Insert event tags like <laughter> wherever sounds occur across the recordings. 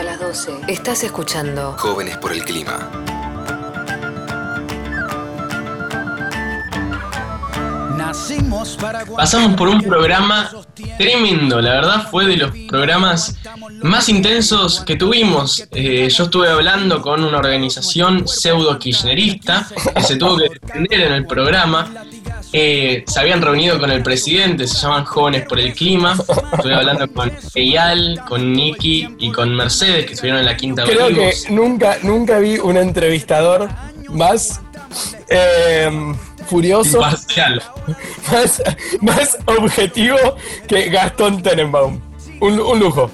hasta las 12. Estás escuchando Jóvenes por el Clima. Pasamos por un programa tremendo, la verdad fue de los programas más intensos que tuvimos. Eh, yo estuve hablando con una organización pseudo kirchnerista que se tuvo que defender en el programa. Eh, se habían reunido con el presidente, se llaman Jóvenes por el Clima. Estuve hablando con Eyal, con Nicky y con Mercedes, que estuvieron en la quinta Creo que nunca, nunca vi un entrevistador más eh, furioso, Imparcial. más, más objetivo que Gastón Tenenbaum. Un, un lujo.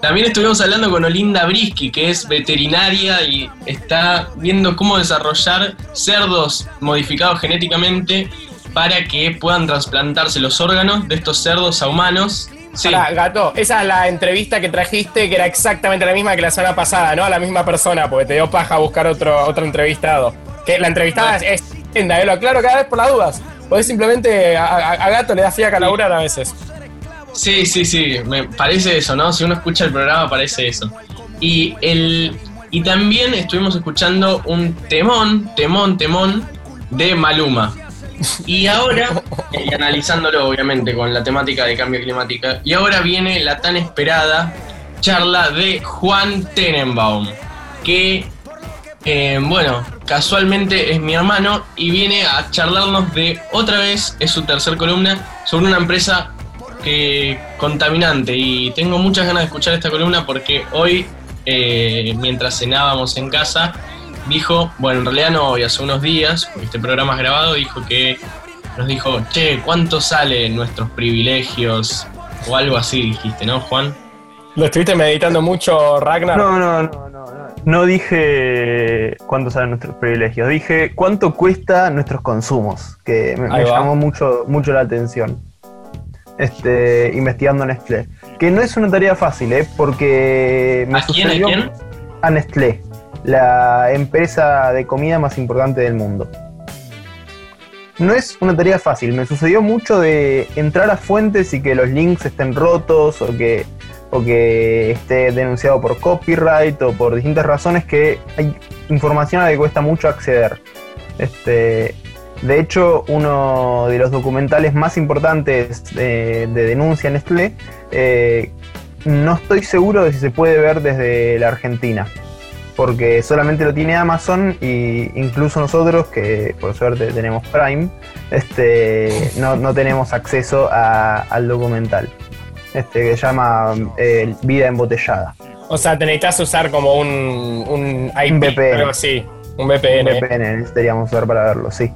También estuvimos hablando con Olinda Brisky, que es veterinaria y está viendo cómo desarrollar cerdos modificados genéticamente para que puedan trasplantarse los órganos de estos cerdos a humanos. Sí, Pará, gato, esa es la entrevista que trajiste que era exactamente la misma que la semana pasada, ¿no? A la misma persona, porque te dio paja buscar otro, otro entrevistado. Que la entrevistada es linda, eh, lo aclaro cada vez por las dudas. Porque simplemente a, a- a gato le da fiaca a laburar a veces. Sí, sí, sí, me parece eso, ¿no? Si uno escucha el programa parece eso. Y, el, y también estuvimos escuchando un temón, temón, temón de Maluma. Y ahora, y analizándolo obviamente con la temática de cambio climático, y ahora viene la tan esperada charla de Juan Tenenbaum, que, eh, bueno, casualmente es mi hermano y viene a charlarnos de otra vez, es su tercer columna, sobre una empresa que, contaminante. Y tengo muchas ganas de escuchar esta columna porque hoy, eh, mientras cenábamos en casa, dijo, bueno, en realidad no hoy, hace unos días, porque este programa es grabado, dijo que nos dijo, che, ¿cuánto salen nuestros privilegios? O algo así dijiste, ¿no, Juan? ¿Lo estuviste meditando mucho, Ragnar? No, no, no, no, no. No dije cuánto salen nuestros privilegios, dije cuánto cuesta nuestros consumos, que me, me llamó mucho, mucho la atención. Este, investigando a Nestlé. Que no es una tarea fácil, ¿eh? Porque me ¿A quién? ¿A sucedió quién? a Nestlé, la empresa de comida más importante del mundo. No es una tarea fácil, me sucedió mucho de entrar a fuentes y que los links estén rotos o que, o que esté denunciado por copyright o por distintas razones que hay información a la que cuesta mucho acceder. Este, de hecho, uno de los documentales más importantes de, de denuncia en Nestlé, eh, no estoy seguro de si se puede ver desde la Argentina porque solamente lo tiene Amazon y incluso nosotros, que por suerte tenemos Prime, este, no, no tenemos acceso a- al documental, este, que se llama eh, Vida Embotellada. O sea, te necesitas usar como un, un IP, Un VPN. algo así. Un VPN. Un VPN necesitaríamos usar para verlo, sí.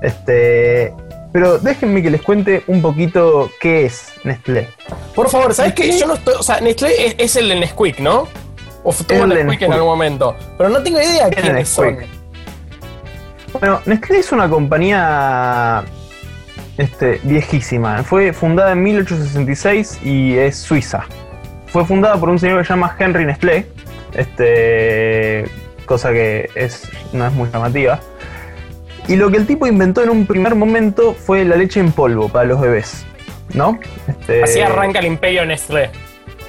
Este, pero déjenme que les cuente un poquito qué es Nestlé. Por favor, ¿sabes qué? Yo no estoy. O sea, Nestlé es, es el de Nesquik, ¿no? O tuvo el de Nesquik en Nesquik. algún momento. Pero no tengo idea Es de quiénes son. Nesquik. Bueno, Nestlé es una compañía este, viejísima. Fue fundada en 1866 y es suiza. Fue fundada por un señor que se llama Henry Nestlé, este, cosa que es, no es muy llamativa. Y lo que el tipo inventó en un primer momento fue la leche en polvo para los bebés. ¿No? Este, Así arranca el imperio Nestlé.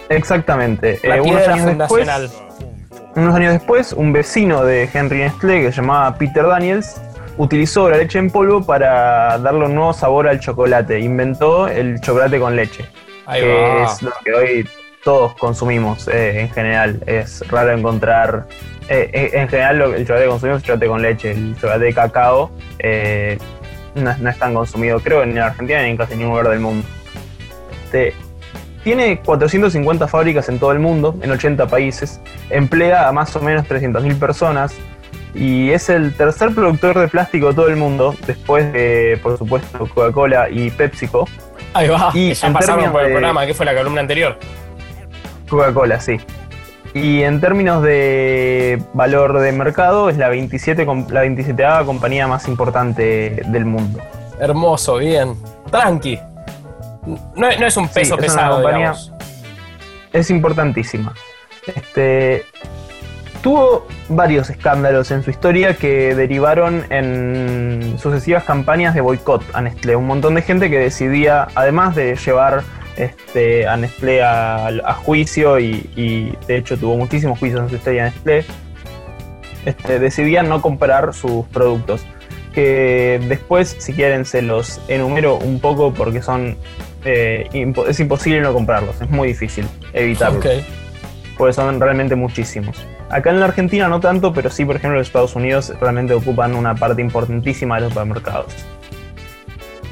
Exactamente. La Eh, unos años después- fundacional. unos años después, un vecino de Henry Nestlé, que se llamaba Peter Daniels, utilizó la leche en polvo para darle un nuevo sabor al chocolate. Inventó el chocolate con leche, Ahí que va. es lo que hoy todos consumimos eh, en general. Es raro encontrar... eh, eh, en general el chocolate que consumimos es chocolate con leche. El chocolate de cacao eh, no, es- no es tan consumido, creo, ni en Argentina ni en casi ningún lugar del mundo. Este, tiene 450 fábricas en todo el mundo, en 80 países, emplea a más o menos 300.000 personas y es el tercer productor de plástico de todo el mundo, después de, por supuesto, Coca-Cola y PepsiCo. Ahí va. Y ya pasaron por el de- programa, que fue la columna anterior. Coca-Cola, sí. Y en términos de valor de mercado, es la 27 com- la 27 compañía más importante del mundo. Hermoso, bien. Tranqui. No, es- no es un Sí, peso es una pesado, compañía- es importantísima. Este, tuvo varios escándalos en su historia que derivaron en sucesivas campañas de boicot a Nestlé. Un montón de gente que decidía, además de llevar este, a Nestlé a, a juicio y, y, de hecho tuvo muchísimos juicios en su historia Nestlé, este, decidían no comprar sus productos. Que después, si quieren, se los enumero un poco porque son. eh, impo- es imposible no comprarlos, es muy difícil evitarlos. Ok. Porque son realmente muchísimos. Acá en la Argentina no tanto, pero sí, por ejemplo, en los Estados Unidos realmente ocupan una parte importantísima de los supermercados.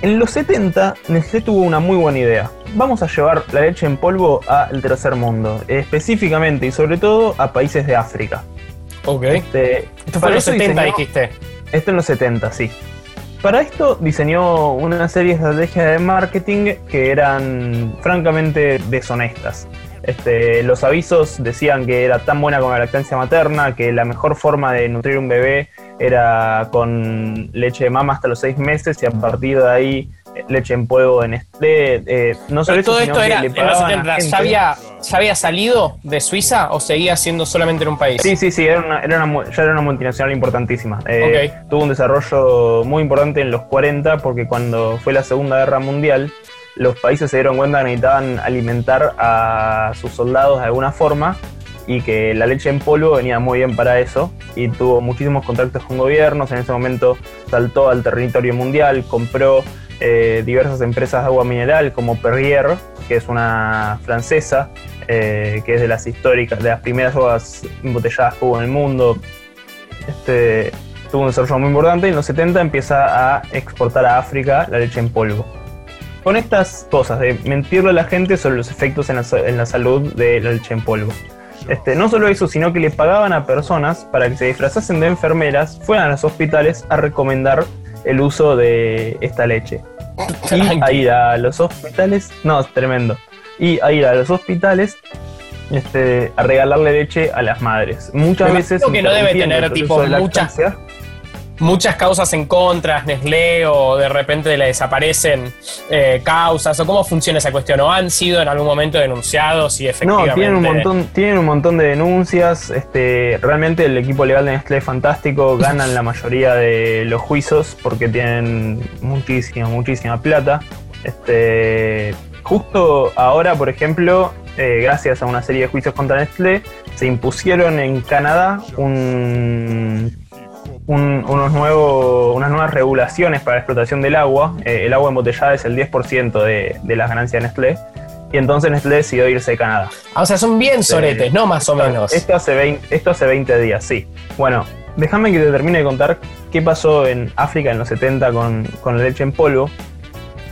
En los 70, Nestlé tuvo una muy buena idea. Vamos a llevar la leche en polvo al tercer mundo, específicamente y sobre todo a países de África. Ok. Este, Esto fue en los eso 70, diseñó- dijiste. Esto en los 70, sí. Para esto diseñó una serie de estrategias de marketing que eran francamente deshonestas. Este, los avisos decían que era tan buena como la lactancia materna, que la mejor forma de nutrir un bebé era con leche de mama hasta los seis meses y a partir de ahí eh, leche en polvo en Nestlé. Eh, no solo todo esto era le en los pagaban a 70. gente- ¿Ya había, ¿Ya había salido de Suiza o seguía siendo solamente en un país? Sí, sí, sí, era una, era una ya era una multinacional importantísima. Eh. Tuvo un desarrollo muy importante en los 40 porque cuando fue la Segunda Guerra Mundial, los países se dieron cuenta que necesitaban alimentar a sus soldados de alguna forma y que la leche en polvo venía muy bien para eso y tuvo muchísimos contactos con gobiernos. En ese momento saltó al territorio mundial, compró eh, diversas empresas de agua mineral como Perrier, que es una francesa, eh, que es de las históricas, de las primeras aguas embotelladas que hubo en el mundo. Este, tuvo un desarrollo muy importante y en los 70 empieza a exportar a África la leche en polvo. Con estas cosas de mentirle a la gente sobre los efectos en la, en la salud de la leche en polvo. Este, no solo eso, sino que le pagaban a personas para que se disfrazasen de enfermeras, fueran a los hospitales a recomendar el uso de esta leche. Y a ir a los hospitales, no, es tremendo. Y a ir a los hospitales este, a regalarle leche a las madres. Muchas Me veces. que no debe tener, tipo, muchas-. Muchas causas en contra, Nestlé, o de repente le desaparecen eh, causas, o cómo funciona esa cuestión, o han sido en algún momento denunciados y No, efectivamente. tienen un montón, tienen un montón de denuncias. Este, realmente el equipo legal de Nestlé es fantástico, <laughs> ganan la mayoría de los juicios porque tienen muchísima, muchísima plata. Este, justo ahora, por ejemplo, eh, gracias a una serie de juicios contra Nestlé, se impusieron en Canadá un, un- unos nuevos, unas nuevas regulaciones para la explotación del agua. Eh, el agua embotellada es el 10% de, de las ganancias de Nestlé. Y entonces Nestlé decidió irse de Canadá. Ah, o sea, son bien soretes, ¿no? Más o menos. Esto hace, 20, esto hace 20 días, sí. Bueno, déjame que te termine de contar qué pasó en África en los 70 con, con la leche en polvo.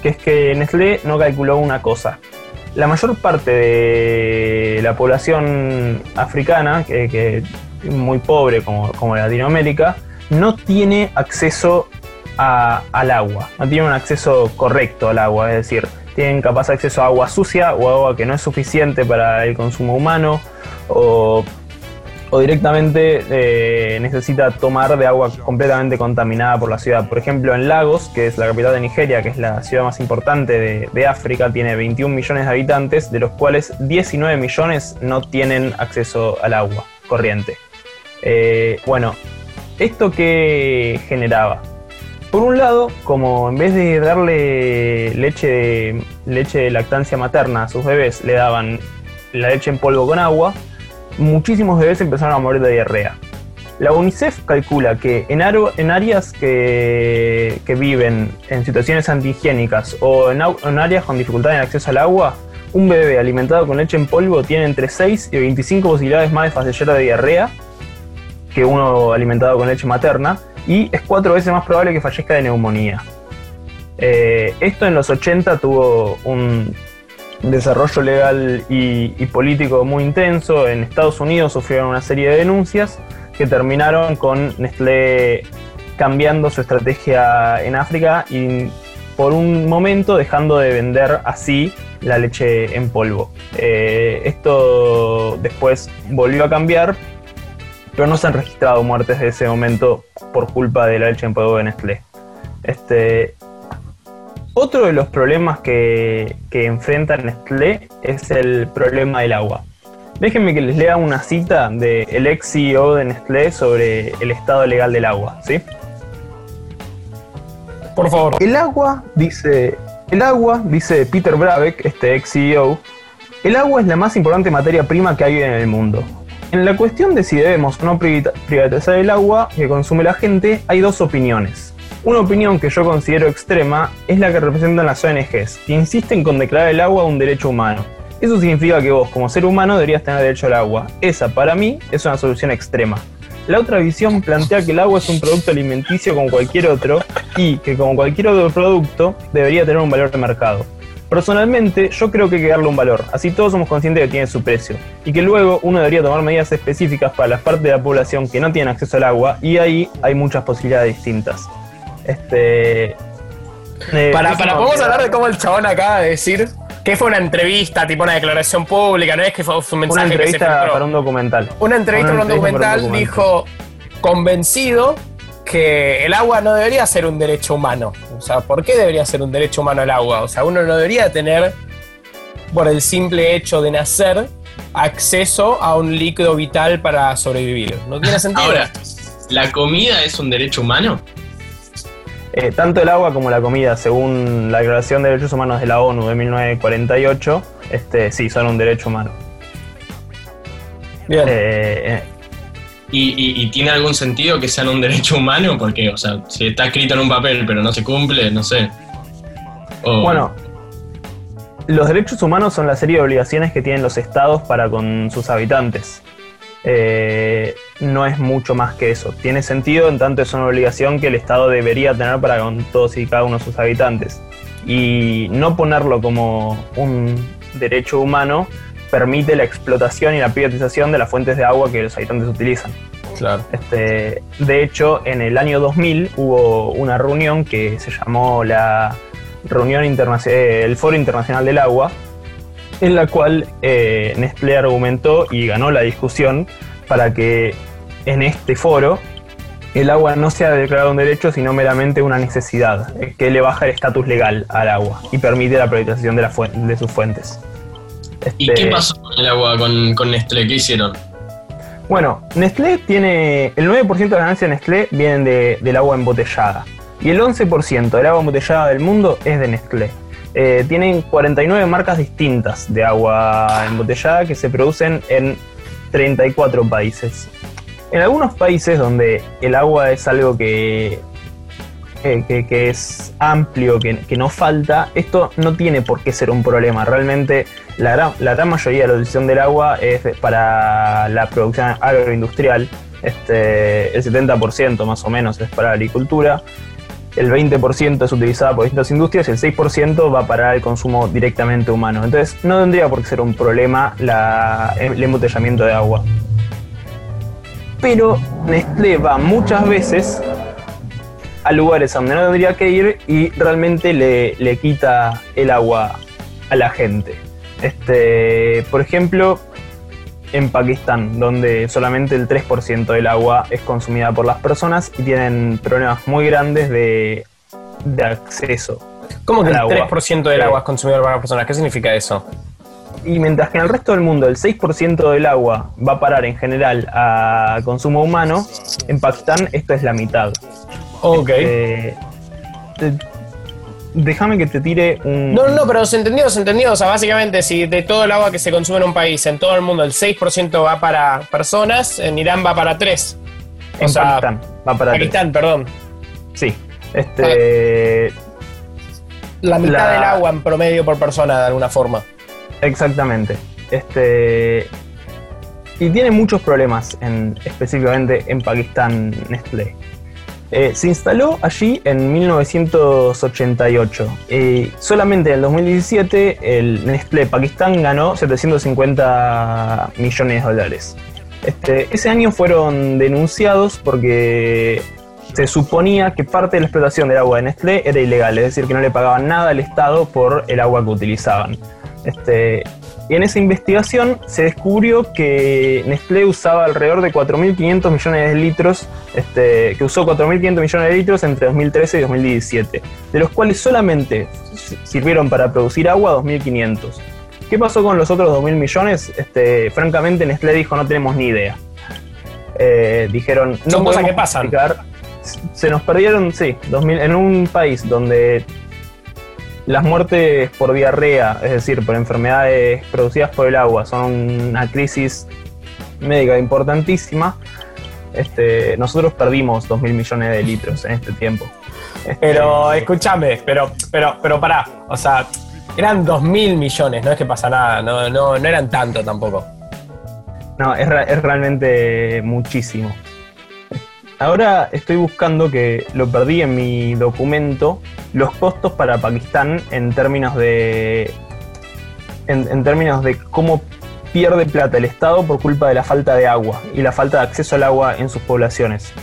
Que es que Nestlé no calculó una cosa. La mayor parte de la población africana, que, que es muy pobre como, como Latinoamérica, no tiene acceso al agua, no tiene un acceso correcto al agua, es decir, tienen capaz acceso a agua sucia o agua que no es suficiente para el consumo humano o, o directamente eh, necesita tomar de agua completamente contaminada por la ciudad. Por ejemplo, en Lagos, que es la capital de Nigeria, que es la ciudad más importante de, de África, tiene 21 millones de habitantes, de los cuales 19 millones no tienen acceso al agua corriente. Eh, bueno, ¿esto qué generaba? Por un lado, como en vez de darle leche de, leche lactancia materna a sus bebés, le daban la leche en polvo con agua, muchísimos bebés empezaron a morir de diarrea. La UNICEF calcula que en, aro- en áreas que, que viven en situaciones antihigiénicas o en áreas con dificultad en acceso al agua, un bebé alimentado con leche en polvo tiene entre 6 y 25 posibilidades más de fallecer de diarrea que uno alimentado con leche materna y es cuatro veces más probable que fallezca de neumonía. Eh, esto en los 80 tuvo un desarrollo legal y, político muy intenso. En Estados Unidos sufrieron una serie de denuncias que terminaron con Nestlé cambiando su estrategia en África y por un momento dejando de vender así la leche en polvo. Eh, esto después volvió a cambiar, pero no se han registrado muertes de ese momento por culpa de en polvo de Nestlé. Este, otro de los problemas que, que enfrenta Nestlé es el problema del agua. Déjenme que les lea una cita del ex CEO de Nestlé sobre el estado legal del agua, ¿sí? Por favor. El agua, dice, El agua, dice Peter Brabeck, este ex CEO, el agua es la más importante materia prima que hay en el mundo. En la cuestión de si debemos o no privatizar el agua que consume la gente, hay dos opiniones. Una opinión que yo considero extrema es la que representan las ONGs, que insisten con declarar el agua un derecho humano. Eso significa que vos, como ser humano, deberías tener derecho al agua. Esa, para mí, es una solución extrema. La otra visión plantea que el agua es un producto alimenticio como cualquier otro y que como cualquier otro producto debería tener un valor de mercado. Personalmente, yo creo que hay que darle un valor, así todos somos conscientes de que tiene su precio, y que luego uno debería tomar medidas específicas para las partes de la población que no tienen acceso al agua, y ahí hay muchas posibilidades distintas. Este. Eh, para, para, podemos hablar de cómo el chabón acaba de decir que fue una entrevista, tipo una declaración pública, no es que fue un mensaje una entrevista para un documental. Una entrevista, para, un documental, dijo convencido que el agua no debería ser un derecho humano. O sea, ¿por qué debería ser un derecho humano el agua? O sea, uno no debería tener, por el simple hecho de nacer, acceso a un líquido vital para sobrevivir. No tiene sentido. Ahora, ¿la comida es un derecho humano? Eh, tanto el agua como la comida, según la Declaración de Derechos Humanos de la ONU de 1948, este, sí, son un derecho humano. Bien. Eh, eh. ¿Y, tiene algún sentido que sean un derecho humano? Porque, o sea, si está escrito en un papel pero no se cumple, no sé. Bueno, los derechos humanos son la serie de obligaciones que tienen los estados para con sus habitantes. Eh, no es mucho más que eso. Tiene sentido en tanto es una obligación que el Estado debería tener para con todos y cada uno de sus habitantes. Y no ponerlo como un derecho humano permite la explotación y la privatización de las fuentes de agua que los habitantes utilizan. Claro. Este, de hecho, en el año 2000 hubo una reunión que se llamó la reunión internacional, el Foro Internacional del Agua, en la cual eh, Nestlé argumentó y ganó la discusión para que en este foro el agua no sea declarado un derecho, sino meramente una necesidad, eh, que le baja el estatus legal al agua y permite la privatización de, de sus fuentes. ¿Y qué este, pasó con el agua con, Nestlé? ¿Qué hicieron? Bueno, Nestlé tiene. El 9% de las ganancias de Nestlé vienen del agua embotellada. Y el 11% del agua embotellada del mundo es de Nestlé. Eh, tienen 49 marcas distintas de agua embotellada que se producen en 34 países. En algunos países donde el agua es algo que, que, es amplio, que, no falta, esto no tiene por qué ser un problema. Realmente la gran, mayoría de la utilización del agua es para la producción agroindustrial. Este, el 70% más o menos es para la agricultura el 20% es utilizada por distintas industrias y el 6% va para el consumo directamente humano. Entonces no tendría por qué ser un problema el embotellamiento de agua. Pero Nestlé va muchas veces a lugares donde no tendría que ir y realmente le, le quita el agua a la gente. Este, por ejemplo, en Pakistán, donde solamente el 3% del agua es consumida por las personas y tienen problemas muy grandes de, acceso. ¿Cómo que el 3% del agua es consumido por las personas? ¿Qué significa eso? Y mientras que en el resto del mundo el 6% del agua va a parar en general a consumo humano, en Pakistán esto es la mitad. Ok. Este, déjame que te tire un. No, no, pero se entendió, se entendió. O sea, básicamente, si de todo el agua que se consume en un país, en todo el mundo, el 6% va para personas, en Irán va para 3. En Pakistán va para Pakistán, perdón. Sí. Este. La mitad del agua en promedio por persona, de alguna forma. Exactamente. Este. Y tiene muchos problemas, en, específicamente en Pakistán, Nestlé. Eh, se instaló allí en 1988 y solamente en el 2017 el Nestlé Pakistán ganó 750 millones de dólares. Este, ese año fueron denunciados porque se suponía que parte de la explotación del agua de Nestlé era ilegal, es decir, que no le pagaban nada al Estado por el agua que utilizaban. Este, y en esa investigación se descubrió que Nestlé usaba alrededor de 4.500 millones de litros, este, que usó 4.500 millones de litros entre 2013 y 2017, de los cuales solamente sirvieron para producir agua 2.500. ¿Qué pasó con los otros 2.000 millones? Este, francamente, Nestlé dijo no tenemos ni idea. Eh, dijeron, no podemos qué pasan. Se nos perdieron, sí, 2000, en un país donde Las muertes por diarrea, es decir, por enfermedades producidas por el agua, son una crisis médica importantísima. Este, nosotros perdimos 2 mil millones de litros en este tiempo. Este, Pero escúchame, pero, pero, pero pará. O sea, eran 2 mil millones, no es que pasa nada, no, no, no eran tanto tampoco. No, es realmente muchísimo. Ahora estoy buscando que lo perdí en mi documento los costos para Pakistán en términos de en, en términos de cómo pierde plata el Estado por culpa de la falta de agua y la falta de acceso al agua en sus poblaciones.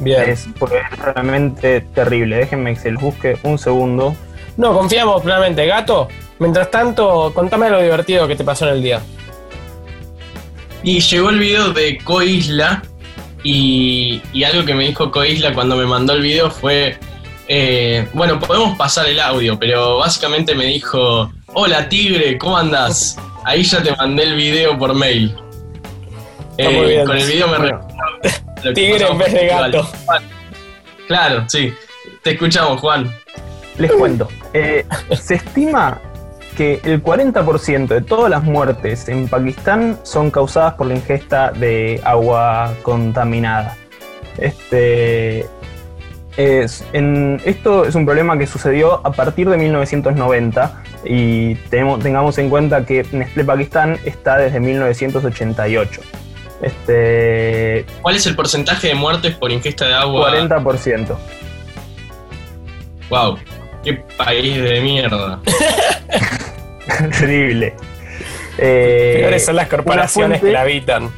Bien. Es, porque es realmente terrible. Déjenme que se los busque un segundo. No, confiamos plenamente. Gato, mientras tanto, contame lo divertido que te pasó en el día. Y llegó el video de Coisla y, y algo que me dijo Coisla cuando me mandó el video fue, eh, bueno, podemos pasar el audio, pero básicamente me dijo, hola Tigre, ¿cómo andás? Ahí ya te mandé el video por mail. Muy Eh, bien. con el video me Bueno. Tigre en vez de gato. Claro, sí. Te escuchamos, Juan. Les cuento. Eh, se estima que el 40% de todas las muertes en Pakistán son causadas por la ingesta de agua contaminada. Este, es, en, esto es un problema que sucedió a partir de 1990 y tenemos, tengamos en cuenta que Nestlé Pakistán está desde 1988. Este, ¿Cuál es el porcentaje de muertes por ingesta de agua? 40%. Wow, qué país de mierda. <laughs> Terrible. Eh, Peores son las corporaciones fuente- que la habitan.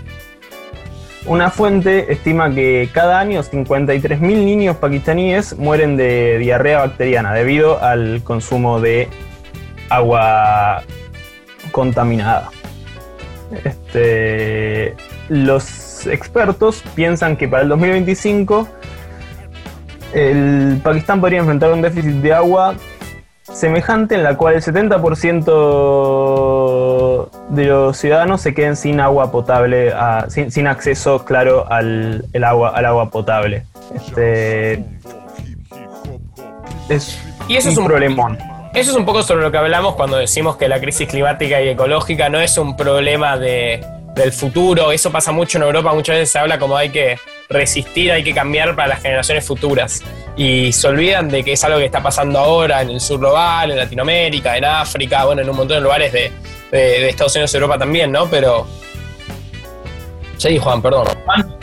Una fuente estima que cada año 53.000 niños pakistaníes mueren de diarrea bacteriana debido al consumo de agua contaminada. Este, los expertos piensan que para el 2025 el Pakistán podría enfrentar un déficit de agua semejante en la cual el 70% de los ciudadanos se queden sin agua potable, a- sin, sin acceso claro al, el agua, al agua potable. Este, es, Y eso un, es un- problemón. Eso es un poco sobre lo que hablamos cuando decimos que la crisis climática y ecológica no es un problema de- del futuro. Eso pasa mucho en Europa. Muchas veces se habla como hay que resistir, hay que cambiar para las generaciones futuras. Y se olvidan de que es algo que está pasando ahora en el sur global, en Latinoamérica, en África, bueno, en un montón de lugares de, de- de Estados Unidos y Europa también, ¿no? Pero. Sí, Juan, perdón. Juan,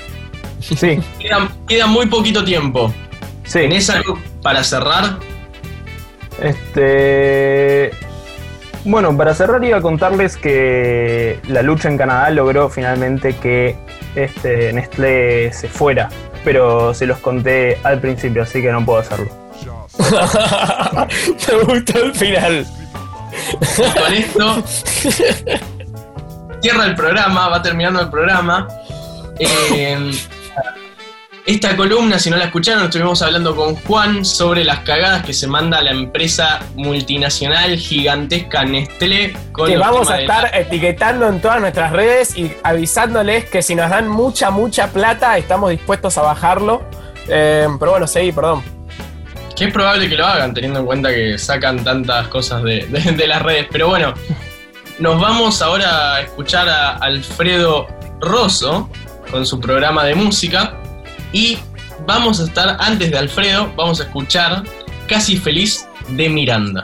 Sí, queda, queda muy poquito tiempo. sí. ¿Tenés algo para cerrar? Este. Bueno, para cerrar iba a contarles que la lucha en Canadá logró finalmente que este, Nestlé se fuera, pero se los conté al principio, así que no puedo hacerlo. <laughs> Me gustó el final. Con esto <laughs> cierra el programa, va terminando el programa. Eh, esta columna, si no la escucharon, estuvimos hablando con Juan sobre las cagadas que se manda la empresa multinacional gigantesca Nestlé. Con que vamos a estar la- etiquetando en todas nuestras redes y avisándoles que si nos dan mucha, mucha plata, estamos dispuestos a bajarlo. Eh, pero bueno, seguí, perdón. Que es probable que lo hagan, teniendo en cuenta que sacan tantas cosas de, de- de las redes. Pero bueno, nos vamos ahora a escuchar a Alfredo Rosso con su programa de música. Y vamos a estar, antes de Alfredo, vamos a escuchar Casi Feliz de Miranda.